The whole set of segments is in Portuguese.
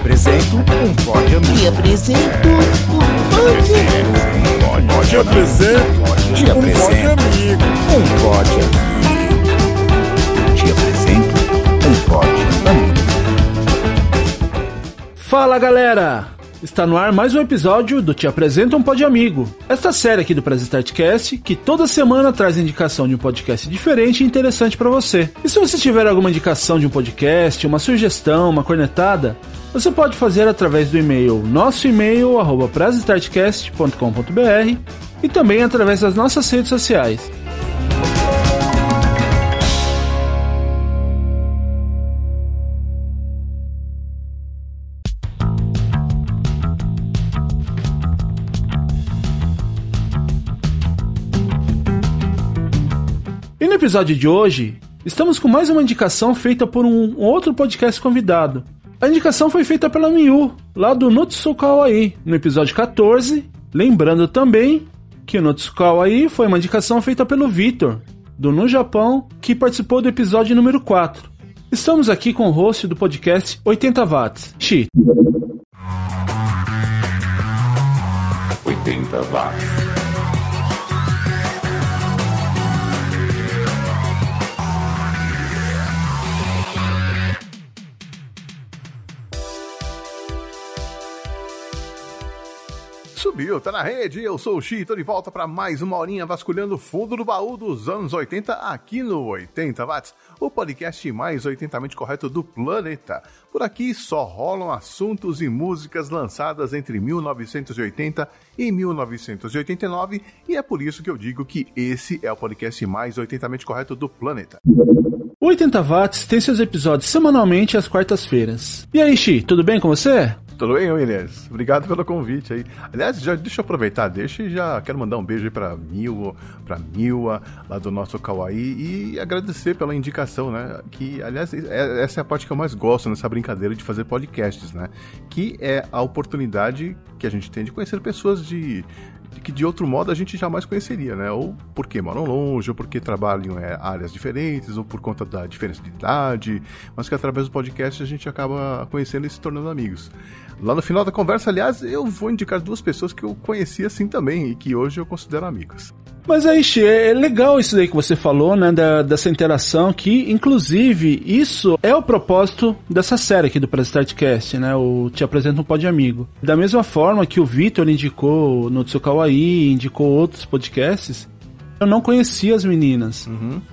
apresento um pode amigo. Te apresento um pode. Pode Te apresento Te um apresento amigo. um pode amigo. Te apresento um pode amigo. Fala galera! Está no ar mais um episódio do Te Apresenta um Pod Amigo. Esta série aqui do Press Startcast, que toda semana traz indicação de um podcast diferente e interessante para você. E se você tiver alguma indicação de um podcast, uma sugestão, uma cornetada, você pode fazer através do e-mail nosso e-mail arroba e também através das nossas redes sociais. Episódio de hoje, estamos com mais uma indicação feita por um outro podcast convidado. A indicação foi feita pela Miyu, lá do Nutsu Kawaii, no episódio 14. Lembrando também que o Nutsu Kawaii foi uma indicação feita pelo Vitor, do No Japão, que participou do episódio número 4. Estamos aqui com o host do podcast 80 Watts, Shi. 80 watts. Subiu, tá na rede. Eu sou o Xi, tô de volta para mais uma horinha vasculhando o fundo do baú dos anos 80 aqui no 80 Watts, o podcast mais 80mente correto do planeta. Por aqui só rolam assuntos e músicas lançadas entre 1980 e 1989 e é por isso que eu digo que esse é o podcast mais 80mente correto do planeta. O 80 Watts tem seus episódios semanalmente às quartas-feiras. E aí, Shi, tudo bem com você? Tudo bem, Williams? Obrigado pelo convite aí. Aliás, já, deixa eu aproveitar, deixa e já quero mandar um beijo aí pra Mil, pra lá do nosso Kawaii, e agradecer pela indicação, né? Que, aliás, é- essa é a parte que eu mais gosto nessa brincadeira de fazer podcasts, né? Que é a oportunidade que a gente tem de conhecer pessoas de. que de outro modo a gente jamais conheceria, né? Ou porque moram longe, ou porque trabalham em áreas diferentes, ou por conta da diferença de idade, mas que através do podcast a gente acaba conhecendo e se tornando amigos. Lá no final da conversa, aliás, eu vou indicar duas pessoas que eu conheci assim também e que hoje eu considero amigos. Mas aí, Xi, é legal isso daí que você falou, né? da- dessa interação que, inclusive, isso é o propósito dessa série aqui do Press Startcast, né? O Te Apresenta um Pod Amigo. Da mesma forma que o Vitor indicou no Tsukawai, indicou outros podcasts, eu não conhecia as meninas.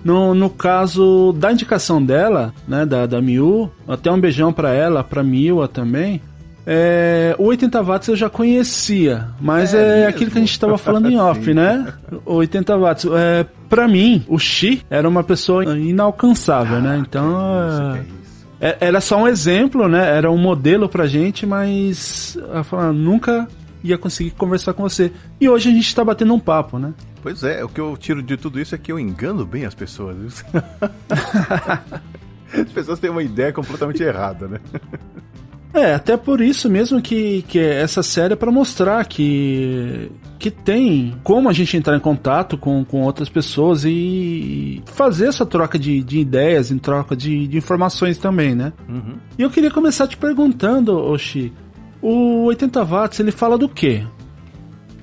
No, no caso da indicação dela, né, da, da Miu, até um beijão pra ela, pra Miwa também. É, o 80 watts eu já conhecia, mas É é, aquilo que a gente tava falando em off, né? O 80 watts. É, pra mim, o Xi era uma pessoa inalcançável, né? Então. Isso, é, que é isso. é- Era só um exemplo, né? Era um modelo pra gente, mas falou, "Ah, nunca ia conseguir conversar com você. E hoje a gente tá batendo um papo, né? Pois é, o que eu tiro de tudo isso é que eu engano bem as pessoas. As pessoas têm uma ideia completamente errada, né? É, até por isso mesmo que, que essa série é pra mostrar que, que tem como a gente entrar em contato com, com outras pessoas e fazer essa troca de, de ideias, em troca de, de informações também, né? Uhum. E eu queria começar te perguntando, Oxi, o 80 watts ele fala do quê?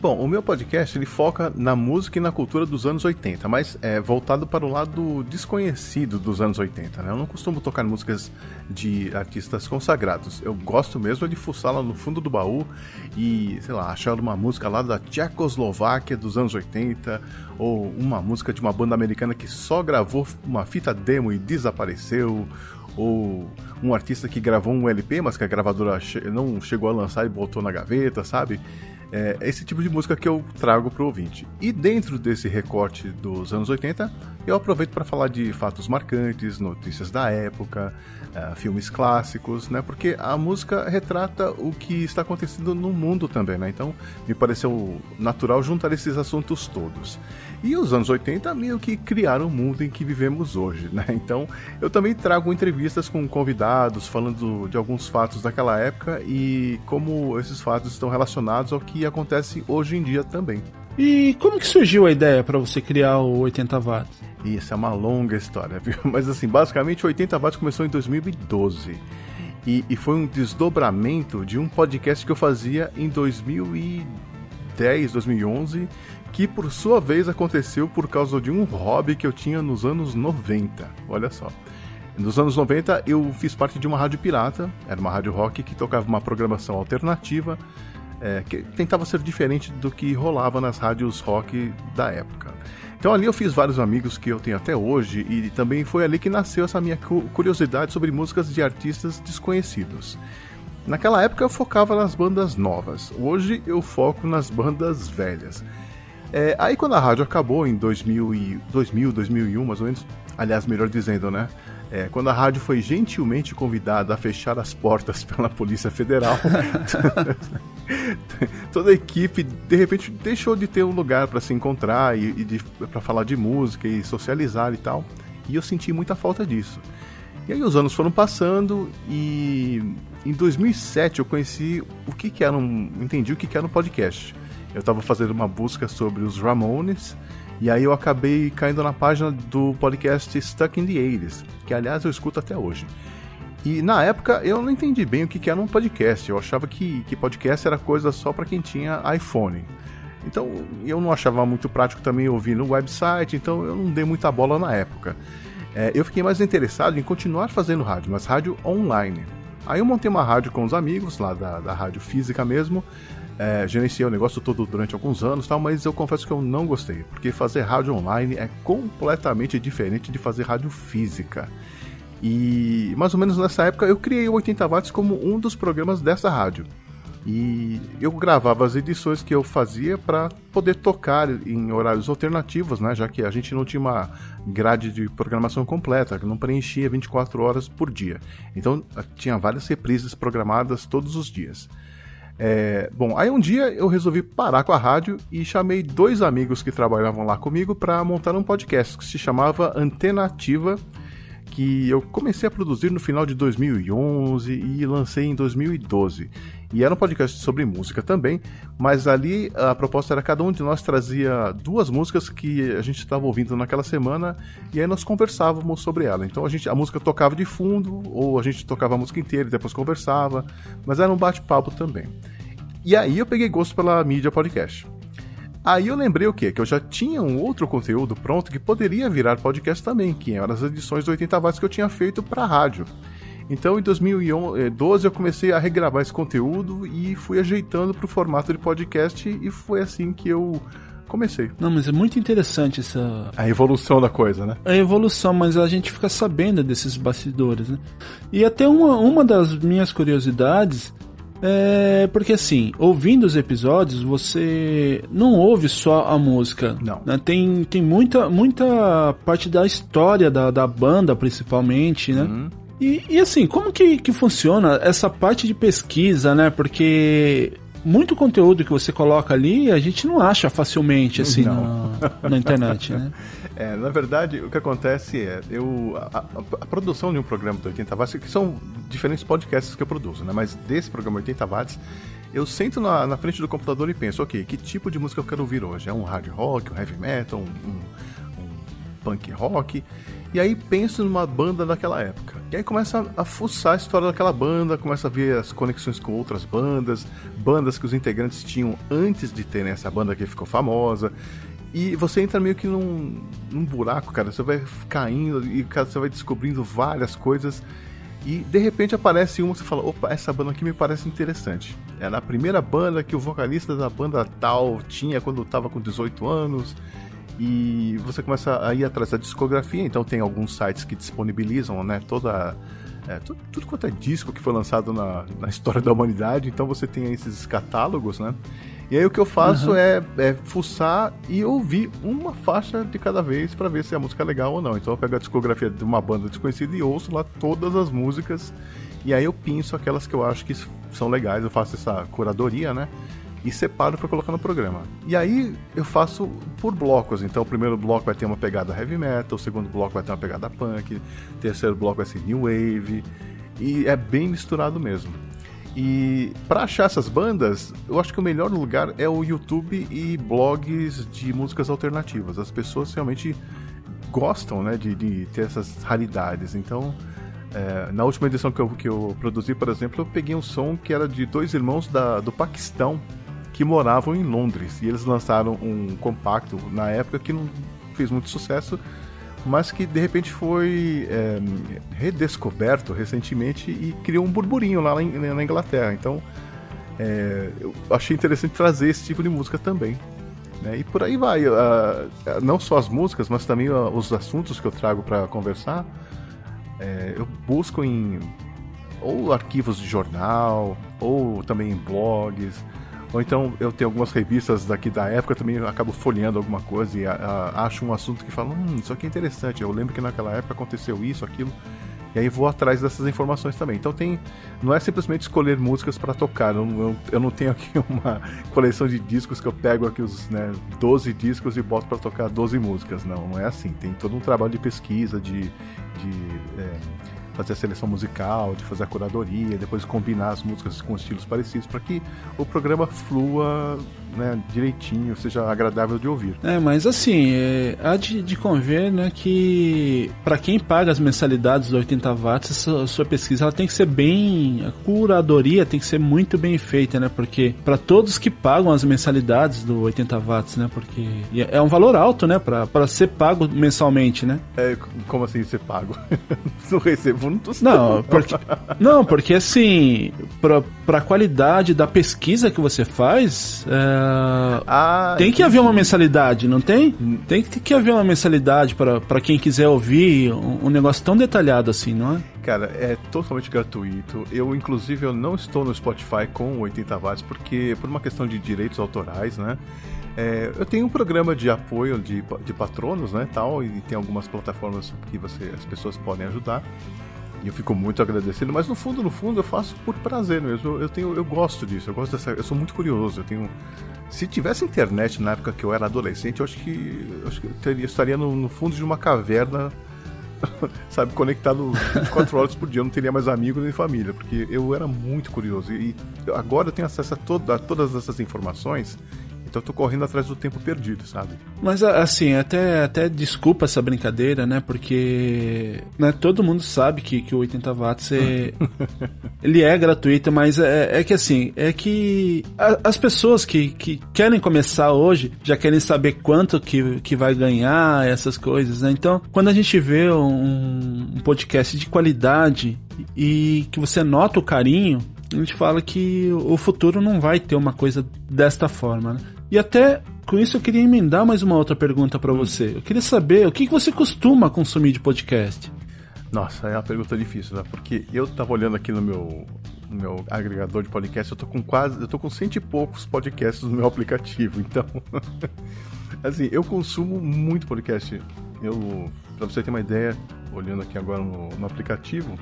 Bom, o meu podcast ele foca na música e na cultura dos anos 80, mas é voltado para o lado desconhecido dos anos 80, né? Eu não costumo tocar músicas de artistas consagrados. Eu gosto mesmo de fuçar lá no fundo do baú e, sei lá, achar uma música lá da Tchecoslováquia dos anos 80 ou uma música de uma banda americana que só gravou uma fita demo e desapareceu ou um artista que gravou um LP, mas que a gravadora não chegou a lançar e botou na gaveta, sabe? É esse tipo de música que eu trago pro ouvinte. E dentro desse recorte dos anos 80, eu aproveito para falar de fatos marcantes, notícias da época, eh, filmes clássicos, né? Porque a música retrata o que está acontecendo no mundo também, né? Então, me pareceu natural juntar esses assuntos todos. E os anos 80 meio que criaram o mundo em que vivemos hoje, né? Então, eu também trago entrevistas com convidados falando de alguns fatos daquela época e como esses fatos estão relacionados ao que acontece hoje em dia também. E como que surgiu a ideia para você criar o 80 watts? Isso é uma longa história, viu? Mas assim, basicamente o 80 watts começou em 2012. E, e foi um desdobramento de um podcast que eu fazia em 2010, 2011, que por sua vez aconteceu por causa de um hobby que eu tinha nos anos 90. Olha só. Nos anos 90 eu fiz parte de uma rádio pirata, era uma rádio rock que tocava uma programação alternativa, é, que tentava ser diferente do que rolava nas rádios rock da época. Então ali eu fiz vários amigos que eu tenho até hoje e também foi ali que nasceu essa minha curiosidade sobre músicas de artistas desconhecidos. Naquela época eu focava nas bandas novas, hoje eu foco nas bandas velhas. É, aí quando a rádio acabou em 2000, e, 2000, 2001 mais ou menos, aliás, melhor dizendo, né? É, quando a rádio foi gentilmente convidada a fechar as portas pela Polícia Federal, toda a equipe de repente deixou de ter um lugar para se encontrar e, e para falar de música e socializar e tal. E eu senti muita falta disso. E aí os anos foram passando e em 2007 eu conheci o que, que era um, entendi o que, que era um podcast. Eu estava fazendo uma busca sobre os Ramones e aí eu acabei caindo na página do podcast Stuck in the 80s, que aliás eu escuto até hoje. E na época eu não entendi bem o que era um podcast. Eu achava que, que podcast era coisa só para quem tinha iPhone. Então eu não achava muito prático também ouvir no website, então eu não dei muita bola na época. É, eu fiquei mais interessado em continuar fazendo rádio, mas rádio online. Aí eu montei uma rádio com os amigos lá da, da rádio física mesmo, é, gerenciei o negócio todo durante alguns anos, tal, mas eu confesso que eu não gostei, porque fazer rádio online é completamente diferente de fazer rádio física. E mais ou menos nessa época eu criei o 80 watts como um dos programas dessa rádio. E eu gravava as edições que eu fazia para poder tocar em horários alternativos, né? Já que a gente não tinha uma grade de programação completa, que não preenchia 24 horas por dia. Então tinha várias reprises programadas todos os dias. É, bom, aí um dia eu resolvi parar com a rádio e chamei dois amigos que trabalhavam lá comigo para montar um podcast que se chamava Antena Ativa, que eu comecei a produzir no final de 2011 e lancei em 2012. E era um podcast sobre música também, mas ali a proposta era cada um de nós trazia duas músicas que a gente estava ouvindo naquela semana e aí nós conversávamos sobre ela. Então a gente a música tocava de fundo ou a gente tocava a música inteira e depois conversava, mas era um bate-papo também. E aí eu peguei gosto pela mídia podcast. Aí eu lembrei o quê? Que eu já tinha um outro conteúdo pronto que poderia virar podcast também, que eram as edições do 80 watts que eu tinha feito para rádio. Então, em 2012, eu comecei a regravar esse conteúdo e fui ajeitando para o formato de podcast e foi assim que eu comecei. Não, mas é muito interessante essa. A evolução da coisa, né? A evolução, mas a gente fica sabendo desses bastidores, né? E até uma, uma das minhas curiosidades é porque assim, ouvindo os episódios, você não ouve só a música. Não. Né? Tem, tem muita, muita parte da história da, da banda, principalmente, né? Uhum. E, e assim, como que, que funciona essa parte de pesquisa, né? Porque muito conteúdo que você coloca ali a gente não acha facilmente assim na, na, internet, né? É, na verdade, o que acontece é, eu a, a, a, produção de um programa do 80 watts, que são diferentes podcasts que eu produzo, né? Mas desse programa 80 watts, eu sento na, na frente do computador e penso, ok, que tipo de música eu quero ouvir hoje? É um hard rock, um heavy metal, um, um, um punk rock? E aí penso numa banda daquela época. E aí começa a fuçar a história daquela banda, começa a ver as conexões com outras bandas, bandas que os integrantes tinham antes de terem essa banda que ficou famosa. E você entra meio que num, num buraco, cara. Você vai caindo e cara, você vai descobrindo várias coisas. E de repente aparece uma você fala: opa, essa banda aqui me parece interessante. Era a primeira banda que o vocalista da banda tal tinha quando estava com 18 anos e você começa a ir atrás da discografia, então tem alguns sites que disponibilizam né, toda. É, tudo, tudo, quanto é disco que foi lançado na, na história da humanidade, então você tem esses catálogos, né? E aí o que eu faço uhum. é, é fuçar e ouvir uma faixa de cada vez para ver se a música é legal ou não. Então eu pego a discografia de uma banda desconhecida e ouço lá todas as músicas. E aí eu pinço aquelas que eu acho que são legais, eu faço essa curadoria, né? E separo para colocar no programa. E aí eu faço por blocos. Então o primeiro bloco vai ter uma pegada heavy metal, o segundo bloco vai ter uma pegada punk, o terceiro bloco vai ser new wave e é bem misturado mesmo. E para achar essas bandas, eu acho que o melhor lugar é o YouTube e blogs de músicas alternativas. As pessoas realmente gostam né, de, de ter essas raridades. Então É, na última edição que eu, que eu produzi, por exemplo, eu peguei um som que era de dois irmãos da, do Paquistão que moravam em Londres. E eles lançaram um compacto na época que não fez muito sucesso, mas que de repente foi é, redescoberto recentemente e criou um burburinho lá na Inglaterra. Então é, eu achei interessante trazer esse tipo de música também. Né? E por aí vai. Uh, não só as músicas, mas também uh, os assuntos que eu trago para conversar. É, eu busco em ou arquivos de jornal, ou também em blogs, ou então eu tenho algumas revistas daqui da época, também acabo folheando alguma coisa e a, a, acho um assunto que fala, hum, isso aqui é interessante, eu lembro que naquela época aconteceu isso, aquilo. E aí vou atrás dessas informações também. Então tem. Não é simplesmente escolher músicas para tocar. Eu, eu, eu, não tenho aqui uma coleção de discos que eu pego aqui os né, 12 discos e boto para tocar 12 músicas. Não, não é assim. Tem todo um trabalho de pesquisa, de. de é, fazer a seleção musical, de fazer a curadoria, depois combinar as músicas com estilos parecidos para que o programa flua né, direitinho, seja agradável de ouvir. É, mas assim, é, há de, de né, que para quem paga as mensalidades do 80 watts, essa sua pesquisa ela tem que ser bem. A curadoria tem que ser muito bem feita, né? Porque para todos que pagam as mensalidades do 80 watts, né? Porque é um valor alto, né? Para ser pago mensalmente, né? É, como assim ser pago? não recebo um Não, porque, não, porque assim, para a qualidade da pesquisa que você faz. É, ah, tem que haver uma mensalidade, não tem? Tem que, que haver uma mensalidade para quem quiser ouvir um, um, negócio tão detalhado assim, não é? Cara, é totalmente gratuito. Eu, inclusive, eu não estou no Spotify com 80 watts porque por uma questão de direitos autorais, né? É, eu tenho um programa de apoio de, de patronos, né, tal, e tem algumas plataformas que você, as pessoas podem ajudar. E eu fico muito agradecido, mas no fundo, no fundo, eu faço por prazer mesmo. Eu, tenho, eu gosto disso, eu gosto dessa, eu sou muito curioso. Eu tenho, se tivesse internet na época que eu era adolescente, eu acho que, eu acho que eu teria, estaria no, no fundo de uma caverna sabe, conectado 24 horas por dia, eu não teria mais amigos nem família, porque eu era muito curioso. E agora eu tenho acesso a, toda, a todas essas informações então eu tô correndo atrás do tempo perdido, sabe? Mas assim, até, até desculpa essa brincadeira, né? Porque né, todo mundo sabe que, que o 80 watts é, ele é gratuito, mas é, é que assim, é que a, as pessoas que, que querem começar hoje já querem saber quanto que, que vai ganhar, essas coisas, né? Então, quando a gente vê um, um podcast de qualidade e que você nota o carinho, a gente fala que o futuro não vai ter uma coisa desta forma, né? E até com isso eu queria emendar mais uma outra pergunta para você. Eu queria saber o que você costuma consumir de podcast. Nossa, é uma pergunta difícil, né? Porque eu tava olhando aqui no meu, no meu agregador de podcast, eu tô com quase, eu tô com cento e poucos podcasts no meu aplicativo, então assim, eu consumo muito podcast. Eu, para você ter uma ideia, olhando aqui agora no, no aplicativo,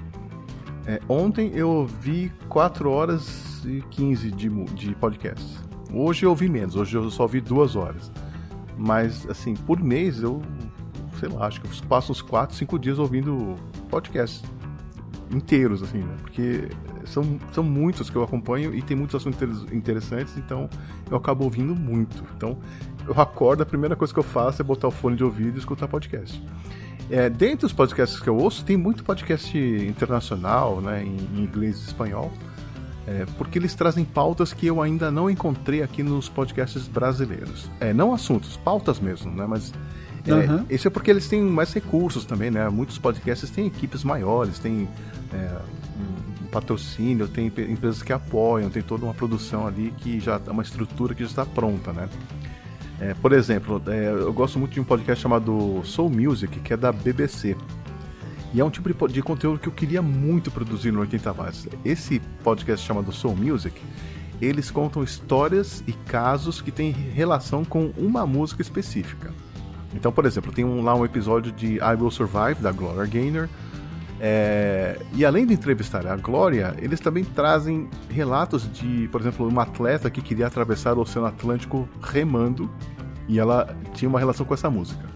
é, ontem eu ouvi 4 horas e 15 de, de podcasts. Hoje eu ouvi menos, hoje eu só ouvi duas horas. Mas, assim, por mês eu, sei lá, acho que eu passo uns 4, 5 dias ouvindo podcasts inteiros, assim, né? Porque são, são muitos que eu acompanho e tem muitos assuntos interessantes, então eu acabo ouvindo muito. Então, eu acordo, a primeira coisa que eu faço é botar o fone de ouvido e escutar podcast. É, dentre os podcasts que eu ouço, tem muito podcast internacional, né, em, inglês e espanhol. É, porque eles trazem pautas que eu ainda não encontrei aqui nos podcasts brasileiros. É, não assuntos, pautas mesmo, né? Mas é, uhum. isso é porque eles têm mais recursos também, né? Muitos podcasts têm equipes maiores, têm é, um patrocínio, tem empresas que apoiam, tem toda uma produção ali que já uma estrutura que já está pronta, né? É, por exemplo, é, eu gosto muito de um podcast chamado Soul Music, que é da BBC. E é um tipo de, conteúdo que eu queria muito produzir no 80 Watts. Esse podcast chamado Soul Music, eles contam histórias e casos que têm relação com uma música específica. Então, por exemplo, tem um, lá um episódio de I Will Survive, da Gloria Gaynor. É, e além de entrevistar a Glória, eles também trazem relatos de, por exemplo, uma atleta que queria atravessar o Oceano Atlântico remando e ela tinha uma relação com essa música.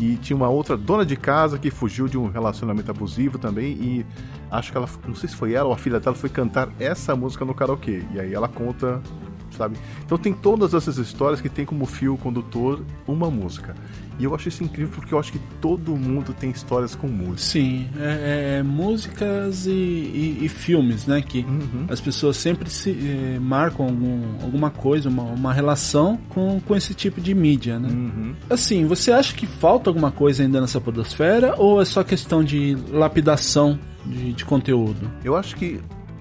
E tinha uma outra dona de casa que fugiu de um relacionamento abusivo também. E acho que ela, não sei se foi ela ou a filha dela, foi cantar essa música no karaokê. E aí ela conta sabe? Então tem todas essas histórias que tem como fio condutor uma música. E eu acho isso incrível porque eu acho que todo mundo tem histórias com música. Sim, é, é, músicas e, e, e, filmes, né? Que uhum. as pessoas sempre se é, marcam algum, alguma coisa, uma, uma relação com, com esse tipo de mídia, né? Uhum. Assim, você acha que falta alguma coisa ainda nessa podosfera ou é só questão de lapidação de, de conteúdo? Eu acho que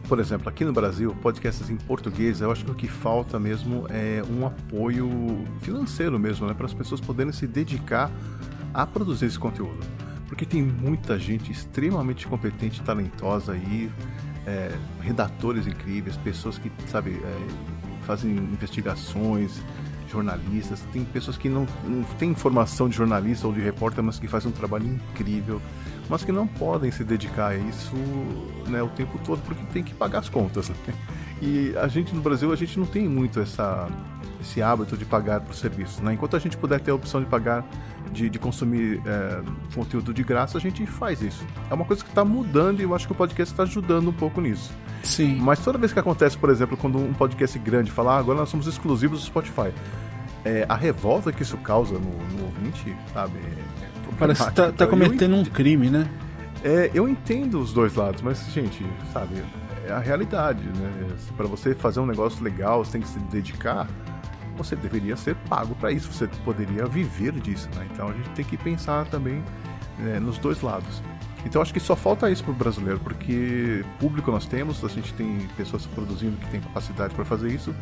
por exemplo, aqui no Brasil, podcasts em português, eu acho que o que falta mesmo é um apoio financeiro mesmo, né? Para as pessoas poderem se dedicar a produzir esse conteúdo. Porque tem muita gente extremamente competente talentosa aí, é, redatores incríveis, pessoas que, sabe, é, fazem investigações, jornalistas, tem pessoas que não, não têm formação de jornalista ou de repórter, mas que fazem um trabalho incrível mas que não podem se dedicar a isso né, o tempo todo porque tem que pagar as contas. Né? E a gente no Brasil a gente não tem muito essa, esse hábito de pagar por serviços. Né? Enquanto a gente puder ter a opção de pagar, de, de consumir é, conteúdo de graça, a gente faz isso. É uma coisa que está mudando e eu acho que o podcast está ajudando um pouco nisso. Sim. Mas toda vez que acontece, por exemplo, quando um podcast grande fala, ah, agora nós somos exclusivos do Spotify. É, a revolta que isso causa no, no ouvinte, sabe? Parece que tá, tá cometendo um crime, né? É, eu entendo os dois lados, mas, gente, sabe, é a realidade, né? Para você fazer um negócio legal, você tem que se dedicar, você deveria ser pago para isso, você poderia viver disso, né? Então a gente tem que pensar também né, nos dois lados. Então acho que só falta isso pro brasileiro, porque público nós temos, a gente tem pessoas produzindo que tem capacidade para fazer isso.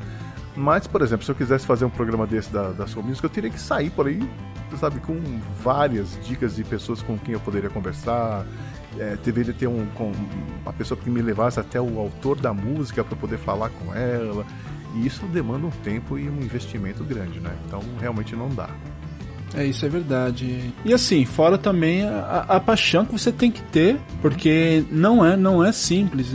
Mas, por exemplo, se eu quisesse fazer um programa desse da, da Music, eu teria que sair por aí sabe, com várias dicas de pessoas com quem eu poderia conversar. É, deveria ter um, com, uma pessoa que me levasse até o autor da música para poder falar com ela. E isso demanda um tempo e um investimento grande, né? Então realmente não dá. É, isso é verdade. E assim, fora também a, a, paixão que você tem que ter, porque não é, não é simples.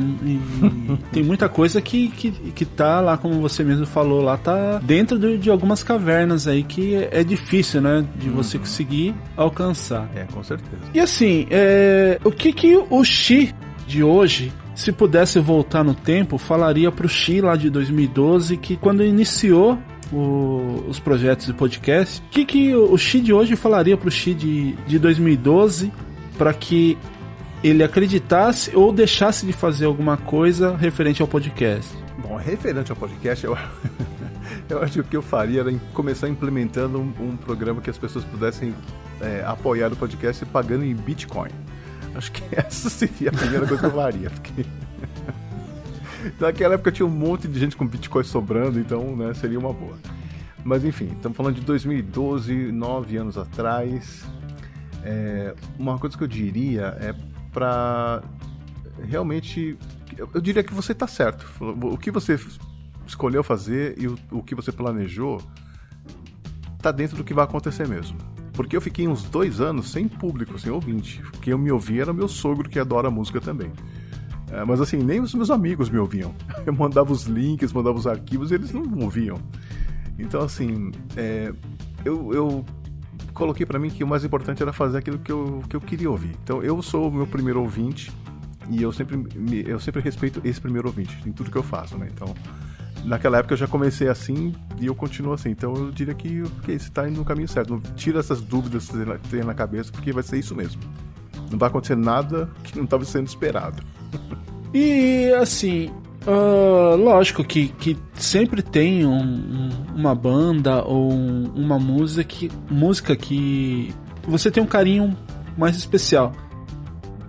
Tem muita coisa que, que, que tá lá, como você mesmo falou, lá tá dentro de, de algumas cavernas aí que é, é difícil, né? De uhum. você conseguir alcançar. É, com certeza. E assim, é, o que que o Xi de hoje se pudesse voltar no tempo, falaria pro Xi lá de 2012 que quando iniciou o, os projetos de podcast. O que, que o Xi de hoje falaria pro Xi de, de 2012 para que ele acreditasse ou deixasse de fazer alguma coisa referente ao podcast? Bom, referente ao podcast, eu, eu acho que o que eu faria era começar implementando um, um programa que as pessoas pudessem é, apoiar o podcast pagando em Bitcoin. Acho que essa seria a primeira coisa que eu faria. Porque... Naquela época tinha um monte de gente com Bitcoin sobrando, então né, seria uma boa. Mas enfim, estamos falando de 2012, nove anos atrás. É, uma coisa que eu diria é para realmente. Eu diria que você está certo. O que você escolheu fazer e o, o que você planejou está dentro do que vai acontecer mesmo. Porque eu fiquei uns dois anos sem público, sem ouvinte. Quem eu me ouvia era meu sogro, que adora música também. É, mas assim, nem os meus amigos me ouviam. Eu mandava os links, mandava os arquivos e eles não ouviam. Então, assim, é, eu, eu coloquei para mim que o mais importante era fazer aquilo que eu, que eu queria ouvir. Então, eu sou o meu primeiro ouvinte e eu sempre, eu sempre respeito esse primeiro ouvinte em tudo que eu faço, né? Então, naquela época eu já comecei assim e eu continuo assim. Então, eu diria que okay, você está indo no caminho certo. Tira essas dúvidas que você tem na cabeça, porque vai ser isso mesmo. Não vai acontecer nada que não estava sendo esperado. E assim, uh, lógico que, que sempre tem um, um, uma banda ou um, uma música que, música que você tem um carinho mais especial.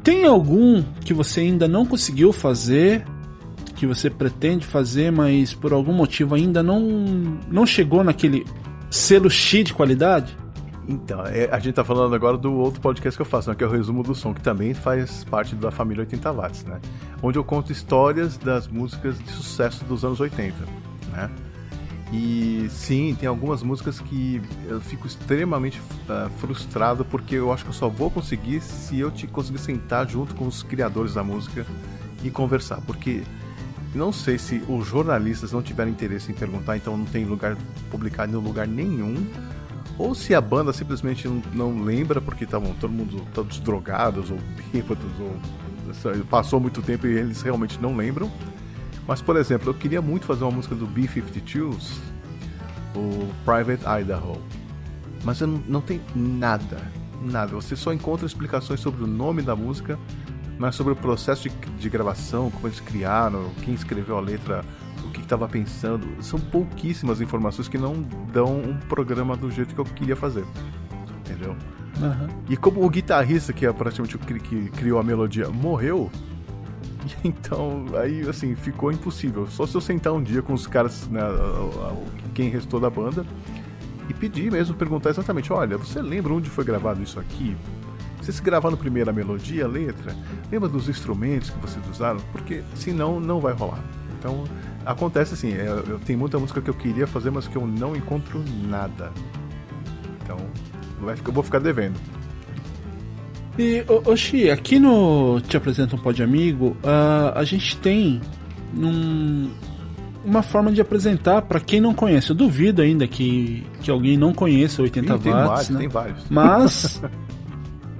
Tem algum que você ainda não conseguiu fazer, que você pretende fazer, mas por algum motivo ainda não, não chegou naquele selo X de qualidade? Então, é, a gente tá falando agora do outro podcast que eu faço, né, que é o Resumo do Som, que também faz parte da família 80 watts, né? Onde eu conto histórias das músicas de sucesso dos anos 80, né? E sim, tem algumas músicas que eu fico extremamente uh, frustrado porque eu acho que eu só vou conseguir se eu te conseguir sentar junto com os criadores da música e conversar, porque não sei se os jornalistas não tiverem interesse em perguntar, então não tem lugar publicado em lugar nenhum ou se a banda simplesmente não, não lembra porque estavam todo mundo todos drogados ou bêbados ou passou muito tempo e eles realmente não lembram, Mas, por exemplo, eu queria muito fazer uma música do B-52s, o Private Idaho. Mas eu não, não tem nada, nada. Você só encontra explicações sobre o nome da música, mas sobre o processo de, de gravação, como eles criaram, quem escreveu a letra, o que estava pensando. São pouquíssimas informações que não dão um programa do jeito que eu queria fazer. Entendeu? Aham. E como o guitarrista, que é praticamente o que, criou a melodia, morreu, então aí assim ficou impossível. Só se eu sentar um dia com os caras, né, quem restou da banda, e pedir mesmo, perguntar exatamente: olha, você lembra onde foi gravado isso aqui? Vocês gravaram primeiro a melodia, a letra? Lembra dos instrumentos que vocês usaram? Porque senão não vai rolar. Então acontece assim: é, eu tenho muita música que eu queria fazer, mas que eu não encontro nada. Então vai eu vou ficar devendo. E, ô, ô Xi, aqui no Te Apresenta um Pod Amigo, ah, a gente tem um- uma forma de apresentar pra quem não conhece. Eu duvido ainda que, que alguém não conheça o 80 Ih, tem watts, vários, né? tem vários. Mas,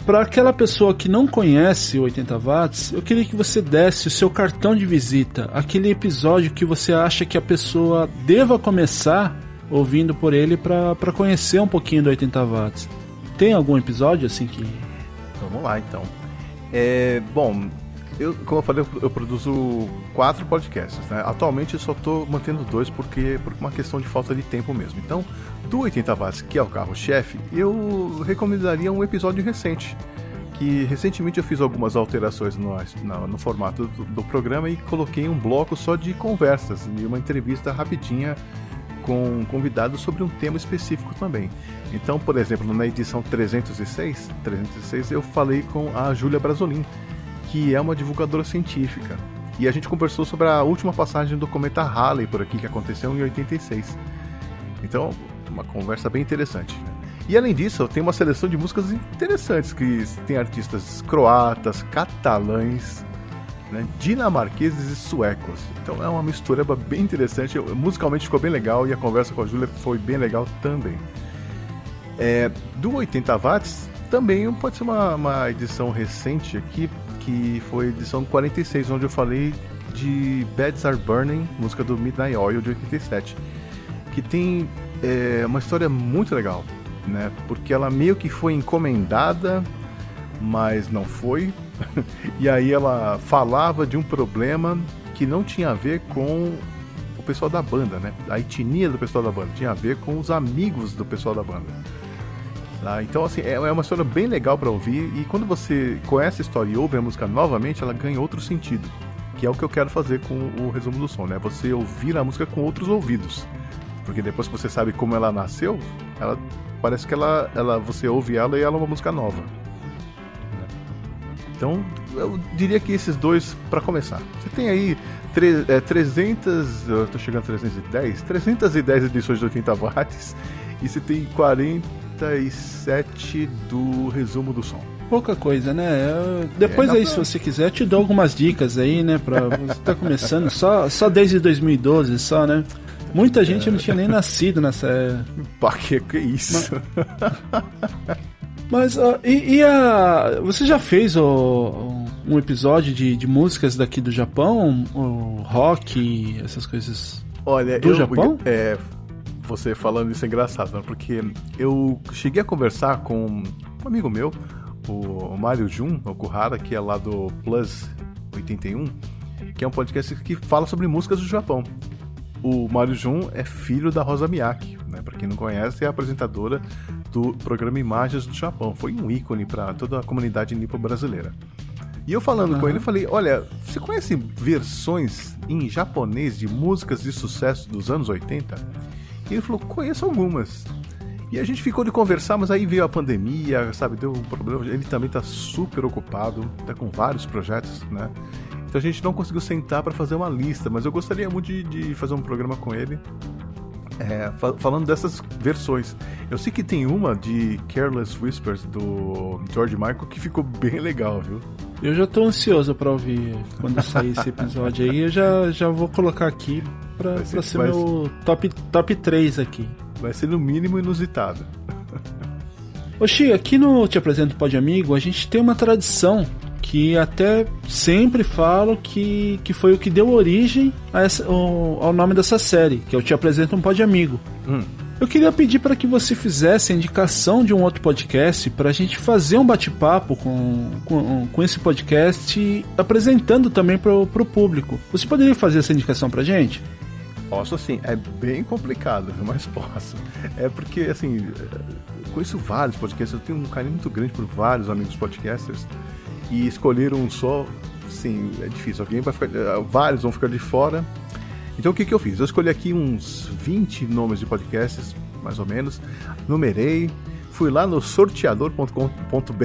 para aquela pessoa que não conhece o 80 watts, eu queria que você desse o seu cartão de visita, aquele episódio que você acha que a pessoa deva começar ouvindo por ele para conhecer um pouquinho do 80 watts. Tem algum episódio assim que Vamos lá então. É, bom, eu, como eu falei, eu, produzo quatro podcasts. Né? Atualmente eu só estou mantendo dois porque por uma questão de falta de tempo mesmo. Então, do 80 watts, que é o carro-chefe, eu recomendaria um episódio recente. Que recentemente eu fiz algumas alterações no, no, no formato do, do programa e coloquei um bloco só de conversas e uma entrevista rapidinha com convidados sobre um tema específico também. Então, por exemplo, na edição 306, 306 eu falei com a Júlia Brasolin, que é uma divulgadora científica. E a gente conversou sobre a última passagem do cometa Halley por aqui, que aconteceu em 86. Então, uma conversa bem interessante. E além disso, tenho uma seleção de músicas interessantes, que tem artistas croatas, catalães, né, dinamarqueses e suecos. Então é uma mistura bem interessante. Musicalmente ficou bem legal e a conversa com a Júlia foi bem legal também. É, do 80 watts também pode ser uma, uma edição recente aqui, que foi edição 46, onde eu falei de Beds Are Burning, música do Midnight Oil de 87, que tem é, uma história muito legal, né? Porque ela meio que foi encomendada, mas não foi. e aí ela falava de um problema que não tinha a ver com o pessoal da banda, né? A etnia do pessoal da banda, tinha a ver com os amigos do pessoal da banda. Tá? Então, assim, é é uma história bem legal pra ouvir e quando você conhece a história e ouve a música novamente, ela ganha outro sentido. Que é o que eu quero fazer com o resumo do som, né? Você ouvir a música com outros ouvidos. Porque depois que você sabe como ela nasceu, ela parece que ela, ela você ouve ela e ela é uma música nova. Então, eu diria que esses dois para começar. Você tem aí tre- é, 300, eu tô chegando a 310, 310 edições de 80 watts e você tem 47 do resumo do som. pouca coisa, né? Eu- depois É, aí, pra- se você quiser, eu te dou algumas dicas aí, né? Pra você tá começando só, só desde 2012, só, né? Muita gente não tinha nem nascido nessa. Pá, que, que isso? Mas ó, e, e a. Você já fez o- um episódio de, de músicas daqui do Japão? O rock, essas coisas. Olha, Do eu, Japão? É, você falando isso é engraçado, né? porque eu cheguei a conversar com um amigo meu, o Mário Jun, o Kuhara, que é lá do Plus 81, que é um podcast que fala sobre músicas do Japão. O Mário Jun é filho da Rosa Miyake, né? Para quem não conhece, é a apresentadora do programa Imagens do Japão. Foi um ícone para toda a comunidade nipo brasileira. E eu falando com Aham. ele, eu falei: Olha, você conhece versões em japonês de músicas de sucesso dos anos 80? E ele falou: Conheço algumas. E a gente ficou de conversar, mas aí veio a pandemia, sabe? Deu um problema. Ele também tá super ocupado, tá com vários projetos, né? Então a gente não conseguiu sentar para fazer uma lista, mas eu gostaria muito de, de fazer um programa com ele. É, fa- falando dessas versões. Eu sei que tem uma de Careless Whispers do George Michael que ficou bem legal, viu? Eu já tô ansioso pra ouvir quando sair esse episódio aí. Eu já, já vou colocar aqui pra, Vai ser- pra ser vai meu top, top 3 aqui. Vai ser no mínimo inusitado. Oxi, aqui no Te Apresento Pode Amigo, a gente tem uma tradição que até sempre falo que, que foi o que deu origem essa, ao, ao, nome dessa série, que eu te apresento um pod amigo. Hum. Eu queria pedir para que você fizesse a indicação de um outro podcast para a gente fazer um bate-papo com, com, com, esse podcast apresentando também para o público. Você poderia fazer essa indicação para gente? Posso sim, é bem complicado, mas posso. É porque, assim, conheço vários podcasts, eu tenho um carinho muito grande por vários amigos podcasters e escolher um só, sim, é difícil. Alguém vai ficar, vários vão ficar de fora. Então o que, que eu fiz? Eu escolhi aqui uns 20 nomes de podcasts, mais ou menos, numerei, fui lá no sorteador.com.br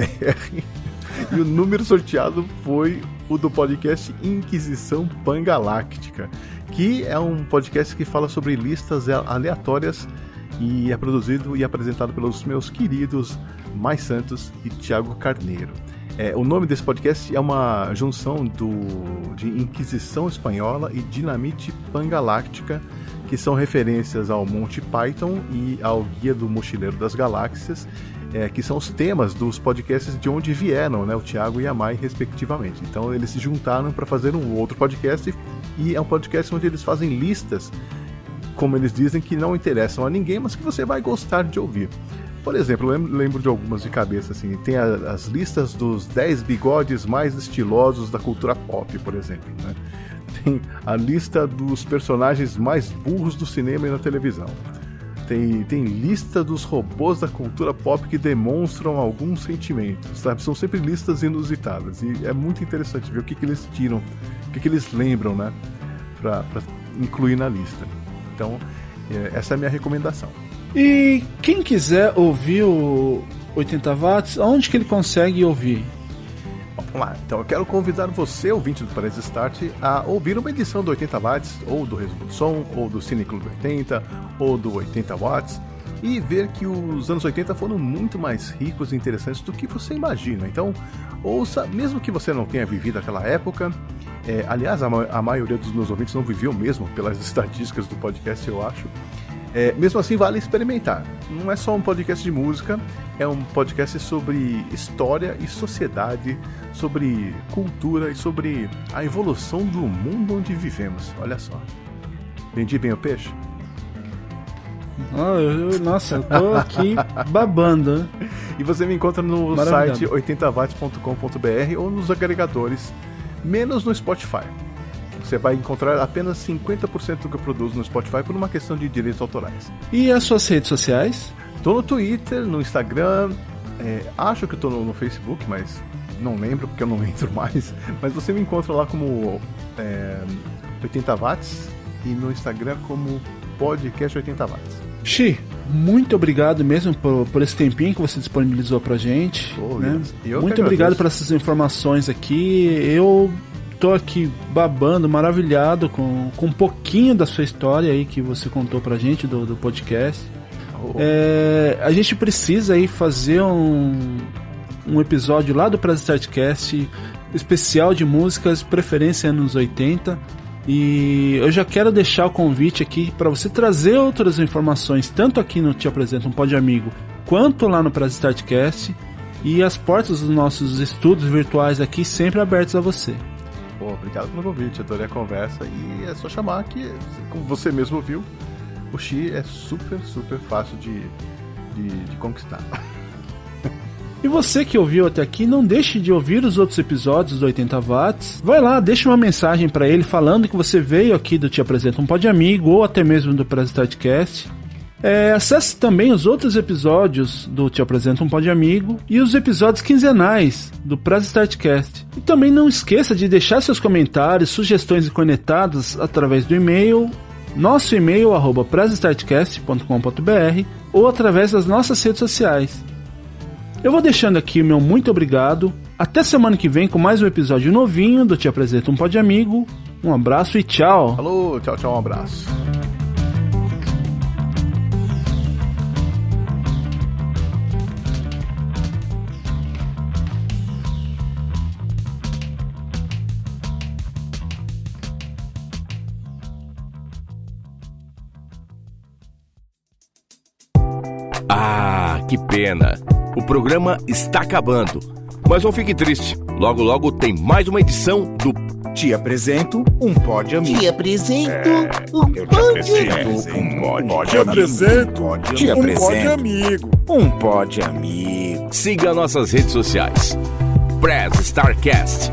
e o número sorteado foi o do podcast Inquisição Pangaláctica que é um podcast que fala sobre listas aleatórias e é produzido e apresentado pelos meus queridos Mais Santos e Tiago Carneiro. É, o nome desse podcast é uma junção do, de Inquisição Espanhola e Dinamite Pangaláctica, que são referências ao Monty Python e ao Guia do Mochileiro das Galáxias, é, que são os temas dos podcasts de onde vieram, né, o Tiago e a Mai, respectivamente. Então eles se juntaram para fazer um outro podcast e é um podcast onde eles fazem listas, como eles dizem, que não interessam a ninguém, mas que você vai gostar de ouvir. Por exemplo, eu lembro de algumas de cabeça, assim, tem a, as listas dos 10 bigodes mais estilosos da cultura pop, por exemplo, né? Tem a lista dos personagens mais burros do cinema e na televisão. Tem, tem lista dos robôs da cultura pop que demonstram alguns sentimentos, sabe? São sempre listas inusitadas e é muito interessante ver o que, que eles tiram, o que, que eles lembram, né? Pra, pra incluir na lista. Então, é, essa é a minha recomendação. E quem quiser ouvir o 80 watts, onde que ele consegue ouvir? Vamos lá, então eu quero convidar você, ouvinte do Paris Start, a ouvir uma edição do 80 Watts, ou do Resumo do Som, ou do Cine Club 80, ou do 80 Watts, e ver que os anos 80 foram muito mais ricos e interessantes do que você imagina. Então, ouça, mesmo que você não tenha vivido aquela época, é, aliás, a, ma a maioria dos meus ouvintes não viveu mesmo, pelas estatísticas do podcast, eu acho. É, mesmo assim, vale experimentar. Não é só um podcast de música, é um podcast sobre história e sociedade, sobre cultura e sobre a evolução do mundo onde vivemos. Olha só. Vendi bem o peixe? Oh, eu, nossa, eu tô aqui babando. E você me encontra no site 80watts.com.br ou nos agregadores, menos no Spotify. Você vai encontrar apenas 50% do que eu produzo no Spotify por uma questão de direitos autorais. E as suas redes sociais? Tô no Twitter, no Instagram, é, acho que tô no, no, Facebook, mas não lembro porque eu não entro mais. Mas você me encontra lá como é, 80 watts e no Instagram como podcast 80 watts. Xi, muito obrigado mesmo por, por esse tempinho que você disponibilizou pra gente. Oh, né? Muito obrigado por essas informações aqui. Eu tô aqui babando, maravilhado com, com um pouquinho da sua história aí que você contou pra gente do, do podcast. Oh. É, a gente precisa aí fazer um, um episódio lá do Prazer Startcast especial de músicas, preferência anos 80. E eu já quero deixar o convite aqui para você trazer outras informações, tanto aqui no Te Apresento um Pode Amigo, quanto lá no Prazer Startcast. E as portas dos nossos estudos virtuais aqui sempre abertas a você. Pô, obrigado pelo convite, adorei a conversa e é só chamar que, como você mesmo viu, o Xi é super, super fácil de, de, de conquistar. E você que ouviu até aqui, não deixe de ouvir os outros episódios do 80 Watts. Vai lá, deixa uma mensagem para ele falando que você veio aqui do Te Apresenta um Pod Amigo ou até mesmo do Presentadcast. É, acesse também os outros episódios do Te Apresento um Pod Amigo e os episódios quinzenais do Press Startcast. E também não esqueça de deixar seus comentários, sugestões e conectados através do e-mail, nosso e-mail arroba ou através das nossas redes sociais. Eu vou deixando aqui o meu muito obrigado. Até semana que vem com mais um episódio novinho do Te Apresento um Pod Amigo. Um abraço e tchau. Falou, tchau, tchau, um abraço. Que pena! O programa está acabando. Mas não fique triste Logo, logo tem mais uma edição do Te apresento um pod amigo. Te apresento um apresento um pod Te apresento um apresento amigo. um pod amigo. Siga nossas redes sociais. Press Starcast